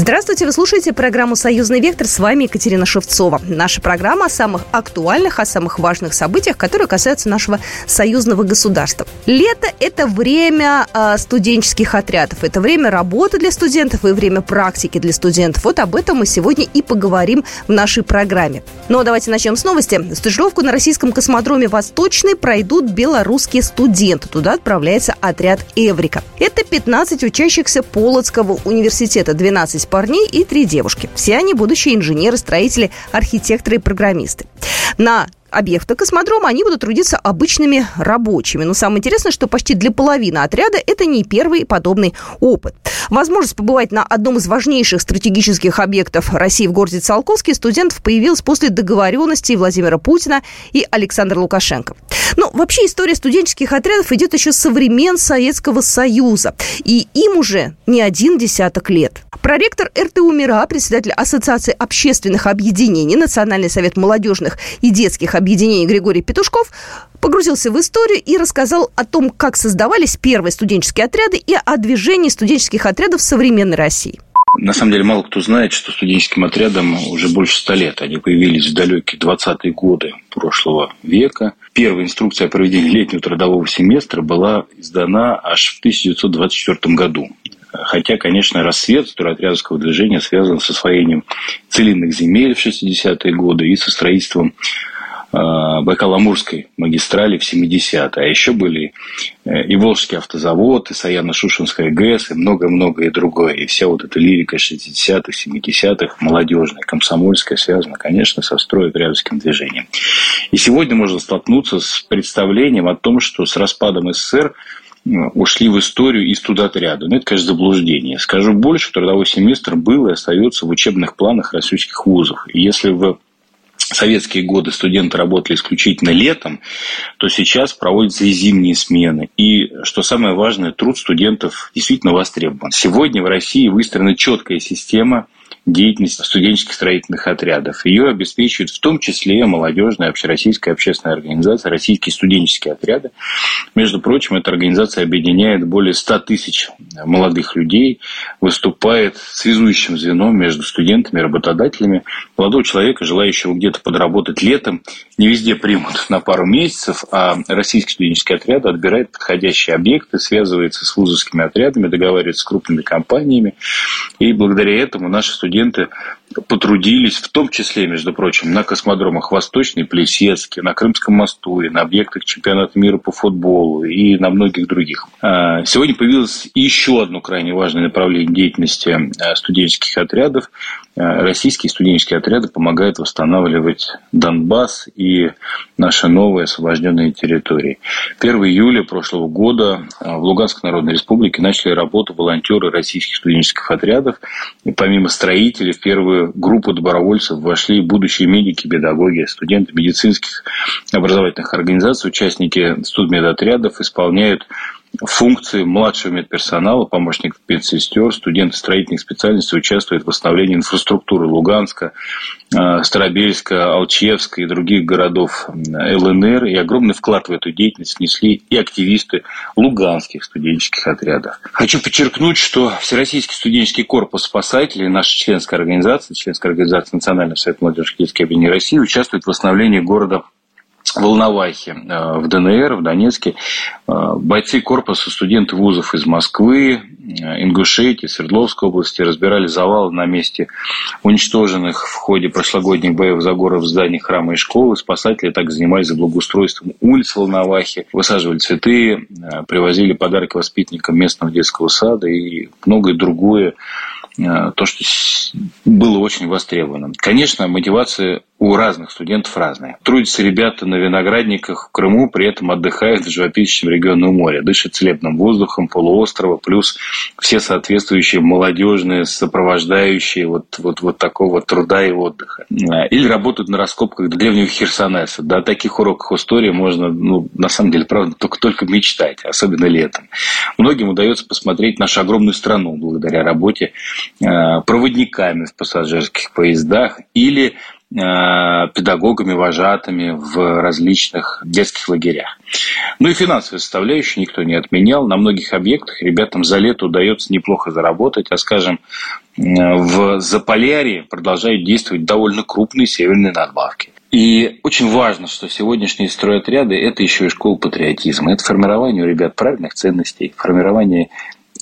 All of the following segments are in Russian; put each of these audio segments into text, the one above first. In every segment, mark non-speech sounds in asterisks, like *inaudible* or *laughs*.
Здравствуйте, вы слушаете программу «Союзный вектор». С вами Екатерина Шевцова. Наша программа о самых актуальных, о самых важных событиях, которые касаются нашего союзного государства. Лето – это время э, студенческих отрядов. Это время работы для студентов и время практики для студентов. Вот об этом мы сегодня и поговорим в нашей программе. Но ну, а давайте начнем с новости. Стажировку на российском космодроме «Восточный» пройдут белорусские студенты. Туда отправляется отряд «Эврика». Это 15 учащихся Полоцкого университета, 12 парней и три девушки. Все они будущие инженеры, строители, архитекторы и программисты. На объекта космодрома, они будут трудиться обычными рабочими. Но самое интересное, что почти для половины отряда это не первый подобный опыт. Возможность побывать на одном из важнейших стратегических объектов России в городе Циолковске студентов появилась после договоренности Владимира Путина и Александра Лукашенко. Но вообще история студенческих отрядов идет еще со времен Советского Союза. И им уже не один десяток лет. Проректор РТУ МИРА, председатель Ассоциации общественных объединений, Национальный совет молодежных и детских объединений Григорий Петушков погрузился в историю и рассказал о том, как создавались первые студенческие отряды и о движении студенческих отрядов в современной России. На самом деле мало кто знает, что студенческим отрядам уже больше ста лет. Они появились в далекие 20-е годы прошлого века. Первая инструкция о проведении летнего трудового семестра была издана аж в 1924 году. Хотя, конечно, рассвет строотрядовского движения связан с освоением целинных земель в 60-е годы и со строительством Э, Байкало-Амурской магистрали в 70-е. А еще были э, и Волжский автозавод, и Саяно-Шушинская ГЭС, и много-много и другое. И вся вот эта лирика 60-х, 70-х, молодежная, комсомольская, связана, конечно, со строетрядовским движением. И сегодня можно столкнуться с представлением о том, что с распадом СССР ушли в историю из студотряда. Но это, конечно, заблуждение. Скажу больше, трудовой семестр был и остается в учебных планах российских вузов. И если в советские годы студенты работали исключительно летом, то сейчас проводятся и зимние смены. И, что самое важное, труд студентов действительно востребован. Сегодня в России выстроена четкая система деятельность студенческих строительных отрядов. Ее обеспечивает в том числе молодежная общероссийская общественная организация «Российские студенческие отряды». Между прочим, эта организация объединяет более 100 тысяч молодых людей, выступает связующим звеном между студентами и работодателями. Молодого человека, желающего где-то подработать летом, не везде примут на пару месяцев, а российские студенческие отряды отбирают подходящие объекты, связывается с вузовскими отрядами, договаривается с крупными компаниями. И благодаря этому наши студенты потрудились, в том числе, между прочим, на космодромах Восточный, Плесецкий, на Крымском мосту, и на объектах чемпионата мира по футболу и на многих других. А, сегодня появилось еще одно крайне важное направление деятельности а, студенческих отрядов. А, российские студенческие отряды помогают восстанавливать Донбасс и наши новые освобожденные территории. 1 июля прошлого года в Луганской Народной Республике начали работу волонтеры российских студенческих отрядов. И помимо строителей, в первую группу добровольцев вошли будущие медики, педагоги, студенты медицинских образовательных организаций, участники студмедотрядов исполняют функции младшего медперсонала, помощников медсестер, студенты строительных специальностей участвуют в восстановлении инфраструктуры Луганска, э, Старобельска, Алчевска и других городов ЛНР. И огромный вклад в эту деятельность внесли и активисты луганских студенческих отрядов. Хочу подчеркнуть, что Всероссийский студенческий корпус спасателей, наша членская организация, членская организация Национального совета молодежи детских объединений России, участвует в восстановлении города Волновахе э, в ДНР, в Донецке. Э, бойцы корпуса, студенты вузов из Москвы, э, Ингушетии, Свердловской области разбирали завалы на месте уничтоженных в ходе прошлогодних боев за город в здании храма и школы. Спасатели так занимались благоустройством улиц Волновахи, высаживали цветы, привозили подарки воспитанникам местного детского сада и многое другое то, что было очень востребовано. Конечно, мотивация у разных студентов разные. Трудятся ребята на виноградниках в Крыму, при этом отдыхают в живописном регионе моря, дышат целебным воздухом полуострова, плюс все соответствующие молодежные, сопровождающие вот, вот, вот такого труда и отдыха. Или работают на раскопках древнего Херсонеса. До таких уроков истории можно, ну, на самом деле, правда, только, только мечтать, особенно летом. Многим удается посмотреть нашу огромную страну благодаря работе э, проводниками в пассажирских поездах или педагогами, вожатыми в различных детских лагерях. Ну и финансовая составляющая никто не отменял. На многих объектах ребятам за лето удается неплохо заработать, а, скажем, в Заполярье продолжают действовать довольно крупные северные надбавки. И очень важно, что сегодняшние стройотряды – это еще и школа патриотизма. Это формирование у ребят правильных ценностей, формирование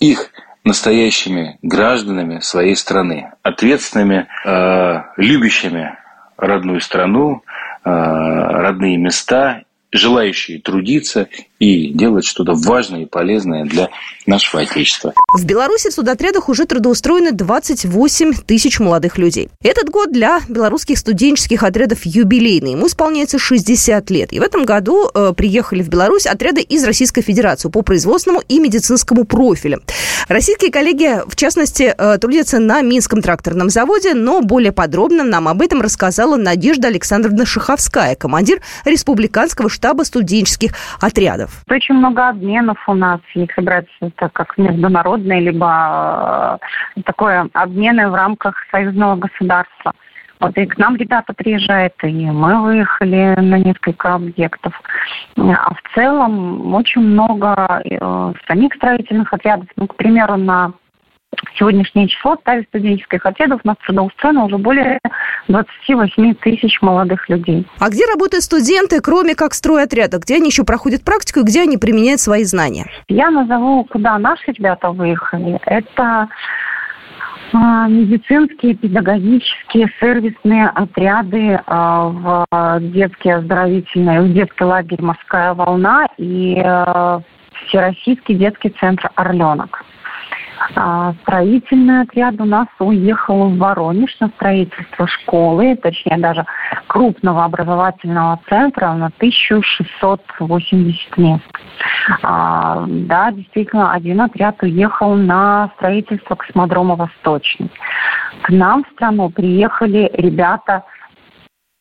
их настоящими гражданами своей страны, ответственными, э, любящими родную страну, э, родные места желающие трудиться и делать что-то важное и полезное для нашего Отечества. В Беларуси в судотрядах уже трудоустроены 28 тысяч молодых людей. Этот год для белорусских студенческих отрядов юбилейный. Ему исполняется 60 лет. И в этом году э, приехали в Беларусь отряды из Российской Федерации по производственному и медицинскому профилю. Российские коллеги, в частности, э, трудятся на Минском тракторном заводе, но более подробно нам об этом рассказала Надежда Александровна Шаховская, командир республиканского штаба студенческих отрядов. Очень много обменов у нас, если брать это как международные, либо э, такое обмены в рамках союзного государства. Вот и к нам ребята приезжают, и мы выехали на несколько объектов. А в целом очень много э, самих строительных отрядов. Ну, к примеру, на сегодняшнее число в ставе студенческих отрядов у нас трудоустроено уже более 28 тысяч молодых людей. А где работают студенты, кроме как стройотряда? Где они еще проходят практику и где они применяют свои знания? Я назову, куда наши ребята выехали. Это а, медицинские, педагогические, сервисные отряды а, в детский оздоровительный, в детский лагерь «Морская волна» и а, Всероссийский детский центр «Орленок». А, строительный отряд у нас уехал в Воронеж на строительство школы, точнее даже крупного образовательного центра на 1680 мест. А, да, действительно, один отряд уехал на строительство космодрома «Восточный». К нам в страну приехали ребята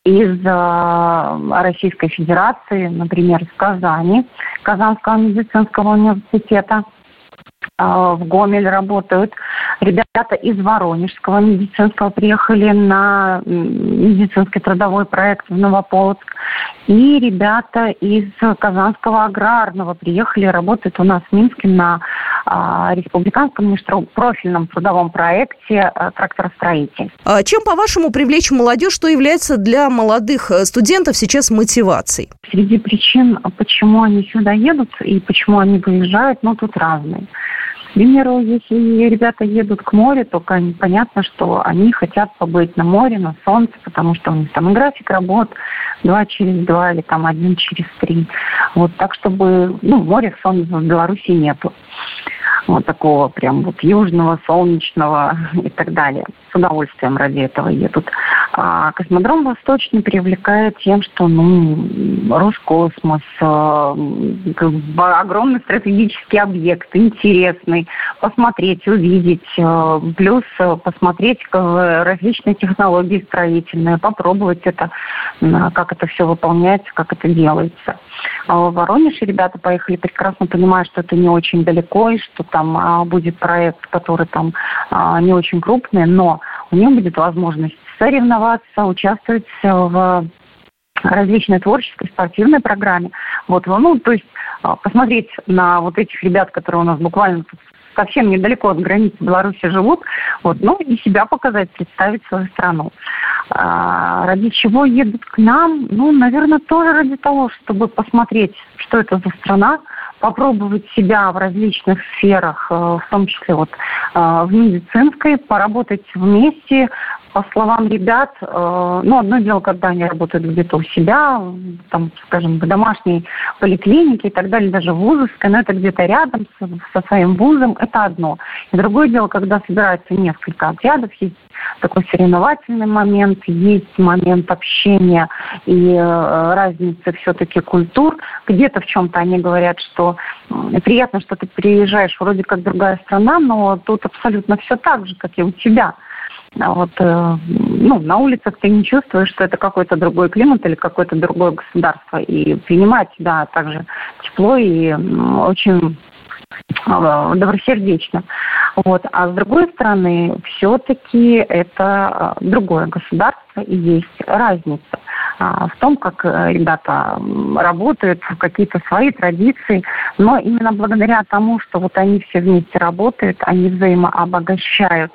из э, Российской Федерации, например, из Казани, Казанского медицинского университета – в Гомель работают. Ребята из Воронежского медицинского приехали на медицинский трудовой проект в Новополоцк. И ребята из Казанского аграрного приехали, работают у нас в Минске на а, республиканском профильном трудовом проекте а, тракторостроитель. А чем, по-вашему, привлечь молодежь, что является для молодых э, студентов сейчас мотивацией? Среди причин, почему они сюда едут и почему они выезжают, ну, тут разные. Примеру, если ребята едут к морю, то понятно, что они хотят побыть на море, на солнце, потому что у них там график работ два через два или там один через три. Вот так, чтобы, ну, море солнца в Беларуси нету вот такого прям вот южного, солнечного *laughs* и так далее. С удовольствием ради этого едут. А космодром Восточный привлекает тем, что ну, Роскосмос, э, огромный стратегический объект, интересный, посмотреть, увидеть, э, плюс э, посмотреть различные технологии строительные, попробовать это, как это все выполняется, как это делается. А в Воронеж ребята поехали, прекрасно понимая, что это не очень далеко, и что там а, будет проект, который там а, не очень крупный, но у них будет возможность соревноваться, участвовать в различной творческой, спортивной программе. Вот, ну, то есть посмотреть на вот этих ребят, которые у нас буквально совсем недалеко от границы Беларуси живут, вот, ну, и себя показать, представить свою страну. А, ради чего едут к нам? Ну, наверное, тоже ради того, чтобы посмотреть, что это за страна, попробовать себя в различных сферах, э, в том числе вот э, в медицинской, поработать вместе, по словам ребят, э, ну, одно дело, когда они работают где-то у себя, там, скажем, в домашней поликлинике и так далее, даже вузовской, но это где-то рядом со, со своим вузом, это одно. И другое дело, когда собирается несколько отрядов, есть такой соревновательный момент, есть момент общения и э, разницы все-таки культур. Где-то в чем-то они говорят, что приятно, что ты приезжаешь, вроде как другая страна, но тут абсолютно все так же, как и у тебя. А вот, э, ну, на улицах ты не чувствуешь, что это какой-то другой климат или какое-то другое государство. И принимать тебя также тепло и очень э, добросердечно. Вот. А с другой стороны, все-таки это другое государство и есть разница в том, как ребята работают, какие-то свои традиции. Но именно благодаря тому, что вот они все вместе работают, они взаимообогащают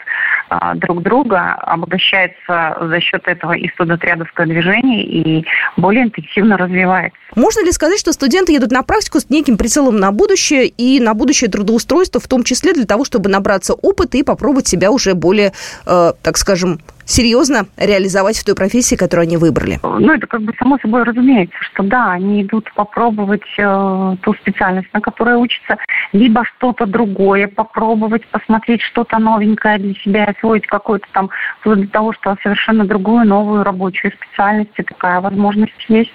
друг друга, обогащается за счет этого и студотрядовское движение, и более интенсивно развивается. Можно ли сказать, что студенты едут на практику с неким прицелом на будущее и на будущее трудоустройство, в том числе для того, чтобы набраться опыта и попробовать себя уже более, э, так скажем, серьезно реализовать в той профессии, которую они выбрали? Ну, это как бы само собой разумеется, что да, они идут попробовать э, ту специальность, на которой учатся, либо что-то другое попробовать, посмотреть что-то новенькое для себя, освоить какое-то там, до того, что совершенно другую, новую рабочую специальность, и такая возможность есть.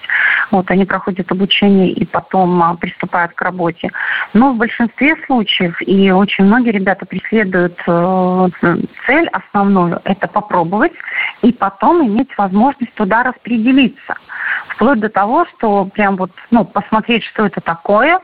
Вот, они проходят обучение и потом а, приступают к работе. Но в большинстве случаев, и очень многие ребята преследуют э, цель основную, это попробовать попробовать и потом иметь возможность туда распределиться. Вплоть до того, что прям вот, ну, посмотреть, что это такое,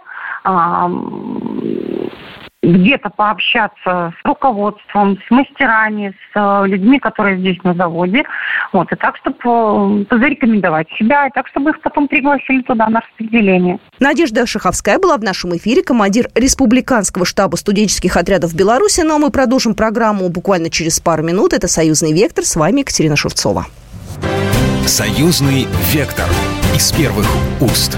где-то пообщаться с руководством, с мастерами, с э, людьми, которые здесь на заводе. Вот, и так, чтобы э, зарекомендовать себя, и так, чтобы их потом пригласили туда на распределение. Надежда Шаховская была в нашем эфире, командир Республиканского штаба студенческих отрядов Беларуси. Но мы продолжим программу буквально через пару минут. Это «Союзный вектор». С вами Екатерина Шевцова. «Союзный вектор» из первых уст.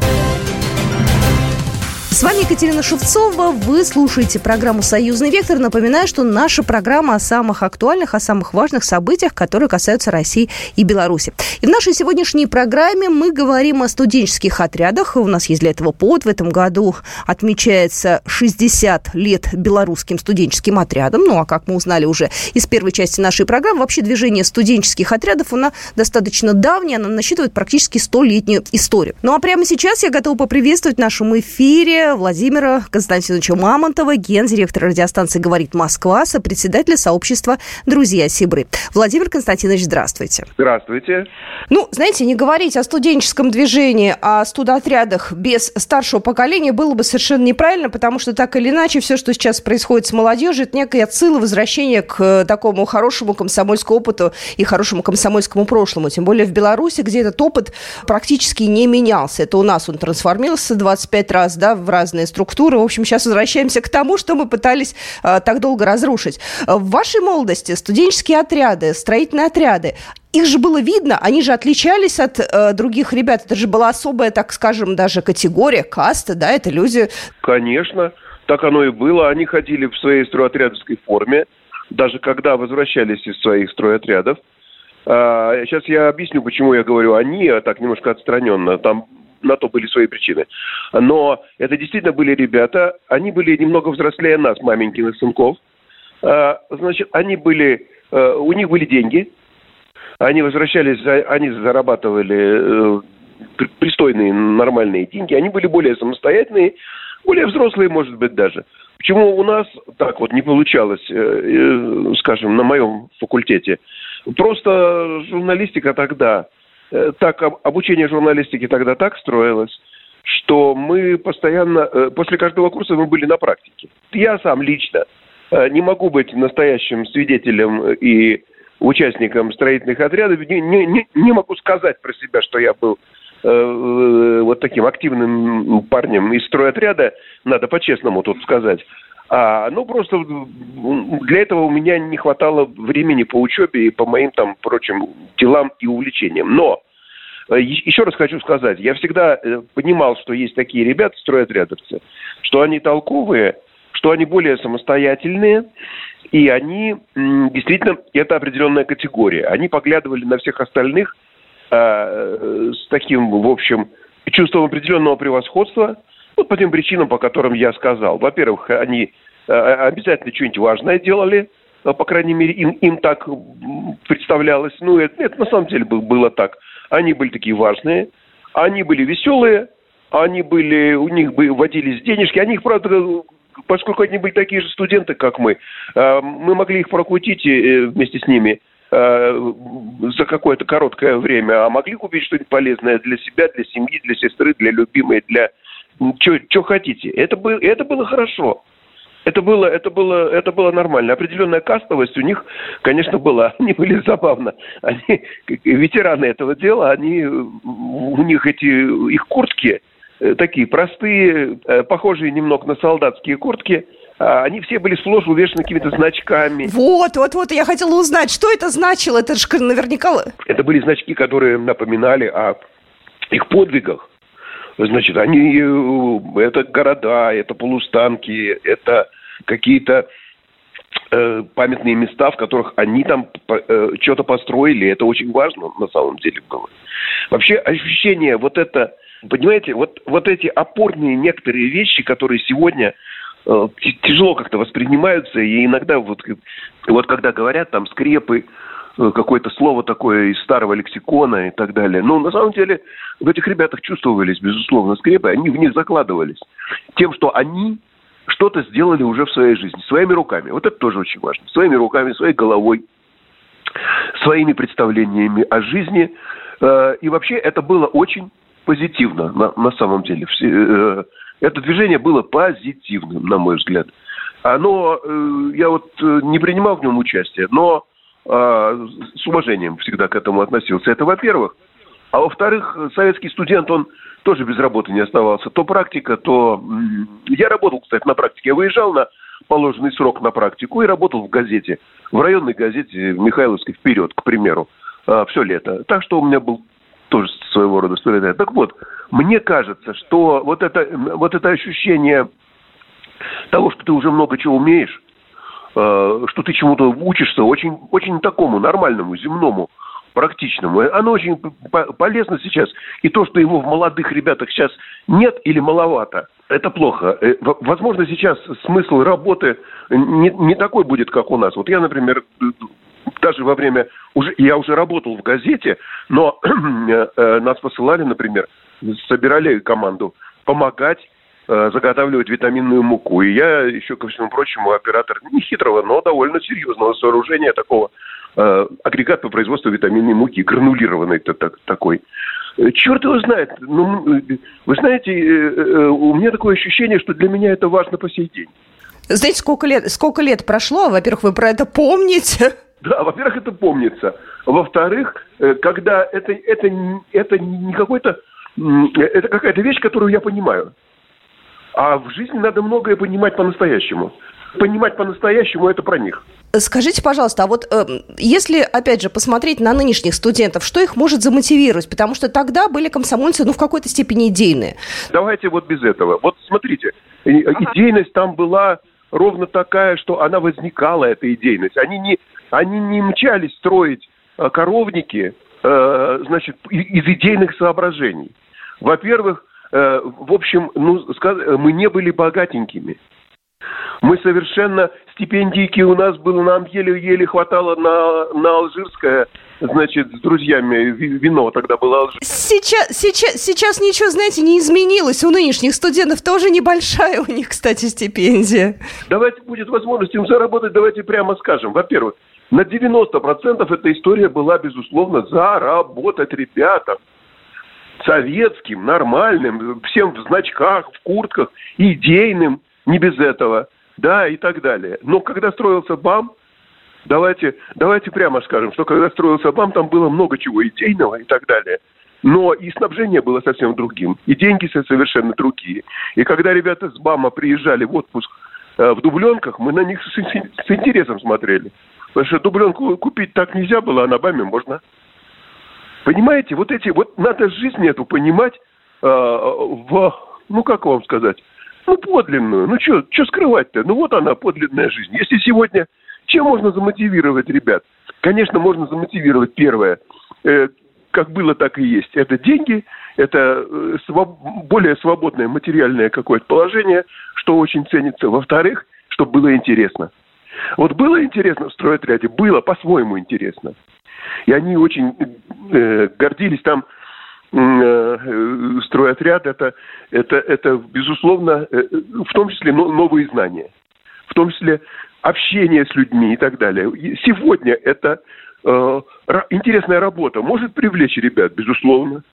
С вами Екатерина Шевцова. Вы слушаете программу «Союзный вектор». Напоминаю, что наша программа о самых актуальных, о самых важных событиях, которые касаются России и Беларуси. И в нашей сегодняшней программе мы говорим о студенческих отрядах. У нас есть для этого повод. В этом году отмечается 60 лет белорусским студенческим отрядам. Ну, а как мы узнали уже из первой части нашей программы, вообще движение студенческих отрядов, оно достаточно давнее, оно насчитывает практически 100-летнюю историю. Ну, а прямо сейчас я готова поприветствовать в нашем эфире Владимира Константиновича Мамонтова, гендиректора радиостанции «Говорит Москва», сопредседателя сообщества «Друзья Сибры». Владимир Константинович, здравствуйте. Здравствуйте. Ну, знаете, не говорить о студенческом движении, о студотрядах без старшего поколения было бы совершенно неправильно, потому что так или иначе все, что сейчас происходит с молодежью, это некая отсыл возвращения к э, такому хорошему комсомольскому опыту и хорошему комсомольскому прошлому. Тем более в Беларуси, где этот опыт практически не менялся. Это у нас он трансформировался 25 раз, да, в разные структуры. В общем, сейчас возвращаемся к тому, что мы пытались э, так долго разрушить. Э, в вашей молодости студенческие отряды, строительные отряды, их же было видно, они же отличались от э, других ребят. Это же была особая, так скажем, даже категория, каста, да, это люди... Конечно, так оно и было. Они ходили в своей стройотрядовской форме, даже когда возвращались из своих стройотрядов. А, сейчас я объясню, почему я говорю они, а так немножко отстраненно. Там на то были свои причины. Но это действительно были ребята, они были немного взрослее нас, маменькиных сынков. А, значит, они были, э, у них были деньги, они возвращались, они зарабатывали э, пристойные, нормальные деньги, они были более самостоятельные, более взрослые, может быть, даже. Почему у нас так вот не получалось, э, скажем, на моем факультете? Просто журналистика тогда так обучение журналистики тогда так строилось, что мы постоянно, э, после каждого курса мы были на практике. Я сам лично э, не могу быть настоящим свидетелем и участником строительных отрядов, не, не, не могу сказать про себя, что я был э, вот таким активным парнем из стройотряда, надо по-честному тут сказать. А, ну, просто для этого у меня не хватало времени по учебе и по моим там прочим делам и увлечениям. Но э, еще раз хочу сказать, я всегда э, понимал, что есть такие ребята, стройотрядовцы, что они толковые, что они более самостоятельные, и они действительно, это определенная категория. Они поглядывали на всех остальных э, с таким, в общем, чувством определенного превосходства – вот по тем причинам, по которым я сказал. Во-первых, они э, обязательно что-нибудь важное делали, э, по крайней мере, им, им так представлялось. Ну, это, это на самом деле было так. Они были такие важные, они были веселые, они были, у них бы водились денежки, они их, правда, поскольку они были такие же студенты, как мы, э, мы могли их прокрутить вместе с ними за какое-то короткое время, а могли купить что-нибудь полезное для себя, для семьи, для сестры, для любимой, для что хотите. Это, было, это было хорошо. Это было, это было, это было нормально. Определенная кастовость у них, конечно, была. *laughs* Они были забавно. Они, ветераны этого дела, они, у них эти, их куртки э, такие простые, э, похожие немного на солдатские куртки – а, они все были сплошь увешаны какими-то значками. Вот, вот, вот, я хотела узнать, что это значило, это же наверняка... Это были значки, которые напоминали о их подвигах. Значит, они, э, это города, это полустанки, это какие-то э, памятные места, в которых они там э, что-то построили. Это очень важно на самом деле было. Вообще ощущение вот это, понимаете, вот, вот эти опорные некоторые вещи, которые сегодня Э, тяжело как-то воспринимаются, и иногда вот, вот когда говорят там скрепы, какое-то слово такое из старого лексикона и так далее. Но на самом деле в этих ребятах чувствовались, безусловно, скрепы, они в них закладывались. Тем, что они что-то сделали уже в своей жизни, своими руками. Вот это тоже очень важно. Своими руками, своей головой, своими представлениями о жизни. Э, и вообще это было очень позитивно на, на самом деле. Это движение было позитивным, на мой взгляд. Оно, э, я вот э, не принимал в нем участие, но э, с уважением всегда к этому относился. Это во-первых. А во-вторых, советский студент, он тоже без работы не оставался. То практика, то... Я работал, кстати, на практике. Я выезжал на положенный срок на практику и работал в газете. В районной газете Михайловской «Вперед», к примеру. Все лето. Так что у меня был тоже своего рода сторителлинг. Так вот, мне кажется, что вот это, вот это ощущение того, что ты уже много чего умеешь, что ты чему-то учишься, очень, очень такому нормальному, земному, практичному. Оно очень полезно сейчас. И то, что его в молодых ребятах сейчас нет или маловато, это плохо. Э, возможно, сейчас смысл работы не, не такой будет, как у нас. Вот я, например, даже во время... Уже, я уже работал в газете, но *clears throat* э, э, нас посылали, например, собирали команду помогать э, заготавливать витаминную муку. И я еще, ко всему прочему, оператор не хитрого, но довольно серьезного сооружения такого э, агрегат по производству витаминной муки, гранулированной -то, так, такой. Черт его знает. Ну, вы знаете, у меня такое ощущение, что для меня это важно по сей день. Знаете, сколько лет, сколько лет прошло? Во-первых, вы про это помните? Да, во-первых, это помнится. Во-вторых, э, когда это, это, это не какой-то... Это какая-то вещь, которую я понимаю. А в жизни надо многое понимать по-настоящему. Понимать по-настоящему это про них. Скажите, пожалуйста, а вот э, если, опять же, посмотреть на нынешних студентов, что их может замотивировать? Потому что тогда были комсомольцы, ну, в какой-то степени идейные. Давайте вот без этого. Вот смотрите, идейность там была ровно такая, что она возникала, эта идейность. Они не, они не мчались строить э, коровники, э, значит, из идейных соображений. Во-первых, э, в общем, ну, мы не были богатенькими. Мы совершенно стипендийки у нас было, нам еле-еле хватало на, на алжирское значит, с друзьями вино тогда было. Сейчас, сейчас, сейчас ничего, знаете, не изменилось. У нынешних студентов тоже небольшая у них, кстати, стипендия. Давайте будет возможность им заработать, давайте прямо скажем. Во-первых, на 90% эта история была, безусловно, заработать ребятам советским, нормальным, всем в значках, в куртках, идейным, не без этого, да, и так далее. Но когда строился БАМ, давайте, давайте прямо скажем, что когда строился БАМ, там было много чего идейного и так далее. Но и снабжение было совсем другим, и деньги совершенно другие. И когда ребята с БАМа приезжали в отпуск э, в дубленках, мы на них с, с, с интересом смотрели. Потому что дубленку купить так нельзя было, а на БАМе можно. Понимаете, вот эти, вот надо жизнь эту понимать э, в, ну как вам сказать, ну подлинную. Ну что скрывать-то? Ну вот она, подлинная жизнь. Если сегодня чем можно замотивировать ребят? Конечно, можно замотивировать первое, э, как было, так и есть. Это деньги, это э, своб... более свободное материальное какое-то положение, что очень ценится. Во-вторых, чтобы было интересно. Вот было интересно в стройотряде? Было по-своему интересно. И они очень э, гордились там э, стройотряд это, это, это безусловно, э, в том числе новые знания, в том числе общение с людьми и так далее. Сегодня это э, интересная работа может привлечь ребят, безусловно.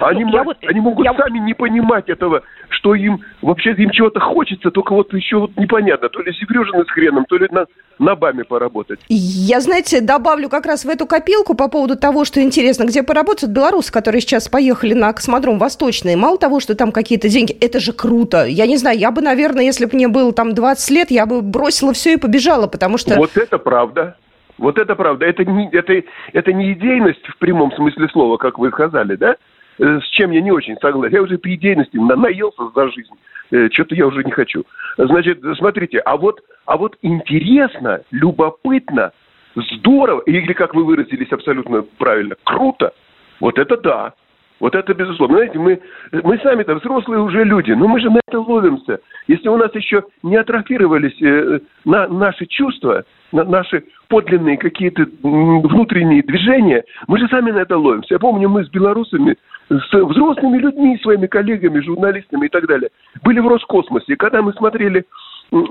Они, ну, вот, они могут я... сами не понимать этого, что им вообще им чего-то хочется, только вот еще вот непонятно, то ли Севрюжины с хреном, то ли на, на БАМе поработать. Я, знаете, добавлю как раз в эту копилку по поводу того, что интересно, где поработают белорусы, которые сейчас поехали на космодром Восточный. Мало того, что там какие-то деньги, это же круто. Я не знаю, я бы, наверное, если бы мне было там 20 лет, я бы бросила все и побежала, потому что... Вот это правда. Вот это правда. Это не, это, это не идейность в прямом смысле слова, как вы сказали, да? Э, с чем я не очень согласен. Я уже по идейности наелся за жизнь. Э, что-то я уже не хочу. Значит, смотрите, а вот, а вот интересно, любопытно, здорово, или, как вы выразились абсолютно правильно, круто, вот это да. Вот это безусловно. Знаете, мы, мы сами-то взрослые уже люди, но мы же на это ловимся. Если у нас еще не атрофировались э, на, наши чувства, наши подлинные какие-то внутренние движения, мы же сами на это ловимся. Я помню, мы с белорусами с взрослыми людьми, своими коллегами, журналистами и так далее. Были в Роскосмосе. И когда мы смотрели,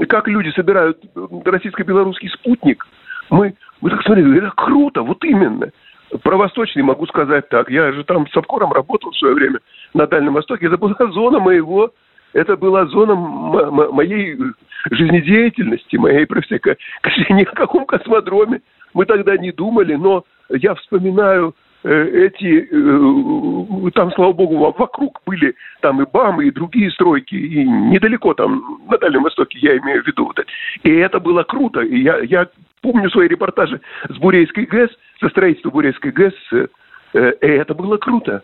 как люди собирают российско-белорусский спутник, мы, мы так смотрели, это круто, вот именно. Про Восточный могу сказать так. Я же там с обкором работал в свое время на Дальнем Востоке. Это была зона моего, это была зона моей жизнедеятельности, моей профессии. *laughs* Ни о каком космодроме мы тогда не думали, но я вспоминаю Э, эти, э, там, слава богу, вокруг были там и БАМы, и другие стройки, и недалеко там, на Дальнем Востоке, я имею в виду. И это было круто. И я, я помню свои репортажи с Бурейской ГЭС, со строительства Бурейской ГЭС, э, и это было круто.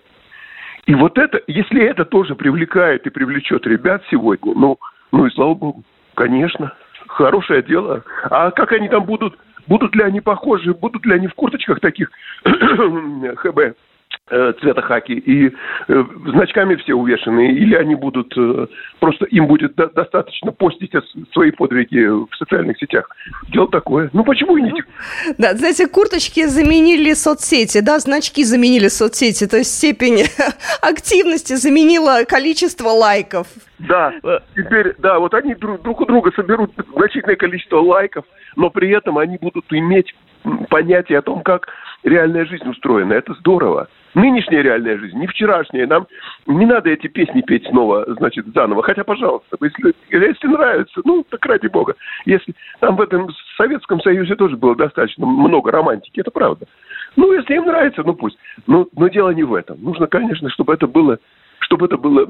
И вот это, если это тоже привлекает и привлечет ребят сегодня, ну, ну и слава богу, конечно, хорошее дело. А как они там будут? Будут ли они похожи, будут ли они в курточках таких *clears throat* ХБ цвета хаки и э, значками все увешаны, или они будут э, просто им будет до, достаточно постить свои подвиги в социальных сетях. Дело такое. Ну почему и не? Да, знаете, курточки заменили соцсети, да, значки заменили соцсети, то есть степень *laughs* активности заменила количество лайков. Да, теперь, да, вот они друг, друг у друга соберут значительное количество лайков, но при этом они будут иметь понятие о том, как реальная жизнь устроена. Это здорово. Нынешняя реальная жизнь, не вчерашняя. Нам не надо эти песни петь снова, значит, заново. Хотя, пожалуйста, если, если нравится, ну, так ради бога. Если там в этом Советском Союзе тоже было достаточно много романтики, это правда. Ну, если им нравится, ну пусть. Но, но дело не в этом. Нужно, конечно, чтобы это было, чтобы это было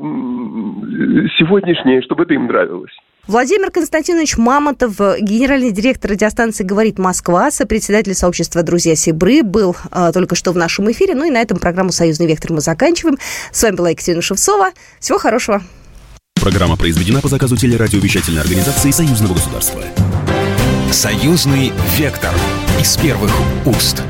сегодняшнее, чтобы это им нравилось. Владимир Константинович Мамонтов, генеральный директор радиостанции «Говорит Москва», сопредседатель сообщества «Друзья Сибры», был э, только что в нашем эфире. Ну и на этом программу «Союзный вектор» мы заканчиваем. С вами была Екатерина Шевцова. Всего хорошего. Программа произведена по заказу телерадиовещательной организации Союзного государства. «Союзный вектор» из первых уст.